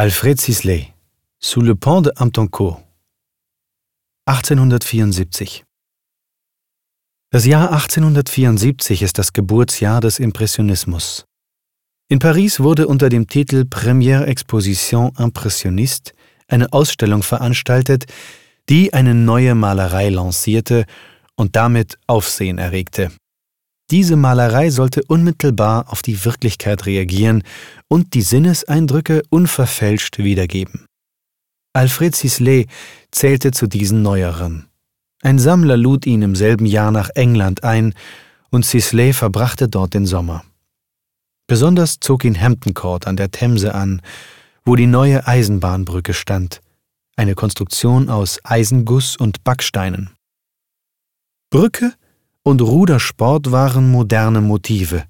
Alfred Sisley Sous le pont de Hamptoncourt 1874 Das Jahr 1874 ist das Geburtsjahr des Impressionismus. In Paris wurde unter dem Titel Première Exposition Impressionniste eine Ausstellung veranstaltet, die eine neue Malerei lancierte und damit Aufsehen erregte. Diese Malerei sollte unmittelbar auf die Wirklichkeit reagieren und die Sinneseindrücke unverfälscht wiedergeben. Alfred Sisley zählte zu diesen Neueren. Ein Sammler lud ihn im selben Jahr nach England ein, und Sisley verbrachte dort den Sommer. Besonders zog ihn Hampton Court an der Themse an, wo die neue Eisenbahnbrücke stand, eine Konstruktion aus Eisenguss und Backsteinen. Brücke und Rudersport waren moderne Motive.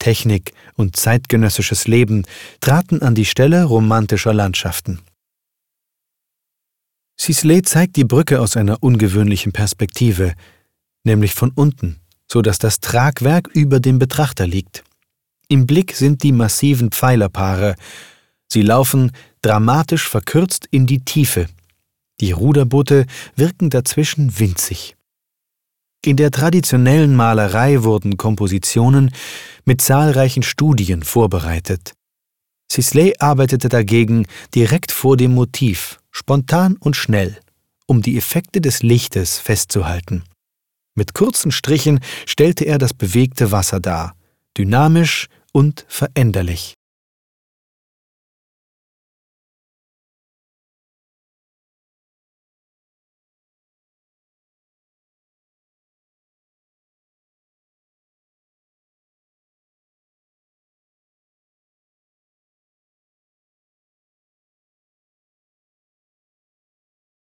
Technik und zeitgenössisches Leben traten an die Stelle romantischer Landschaften. Sisley zeigt die Brücke aus einer ungewöhnlichen Perspektive, nämlich von unten, so dass das Tragwerk über dem Betrachter liegt. Im Blick sind die massiven Pfeilerpaare. Sie laufen dramatisch verkürzt in die Tiefe. Die Ruderboote wirken dazwischen winzig. In der traditionellen Malerei wurden Kompositionen mit zahlreichen Studien vorbereitet. Sisley arbeitete dagegen direkt vor dem Motiv, spontan und schnell, um die Effekte des Lichtes festzuhalten. Mit kurzen Strichen stellte er das bewegte Wasser dar, dynamisch und veränderlich.